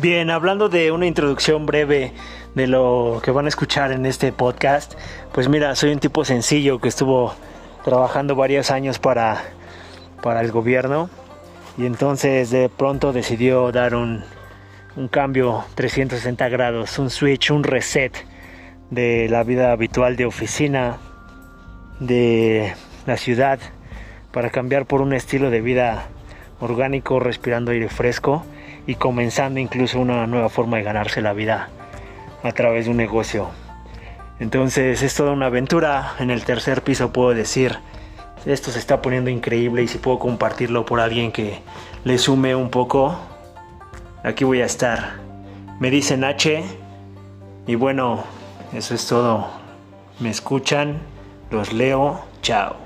Bien, hablando de una introducción breve de lo que van a escuchar en este podcast, pues mira, soy un tipo sencillo que estuvo trabajando varios años para, para el gobierno y entonces de pronto decidió dar un, un cambio 360 grados, un switch, un reset de la vida habitual de oficina, de la ciudad, para cambiar por un estilo de vida orgánico, respirando aire fresco y comenzando incluso una nueva forma de ganarse la vida a través de un negocio. Entonces es toda una aventura. En el tercer piso puedo decir, esto se está poniendo increíble y si puedo compartirlo por alguien que le sume un poco, aquí voy a estar. Me dicen H y bueno, eso es todo. Me escuchan, los leo, chao.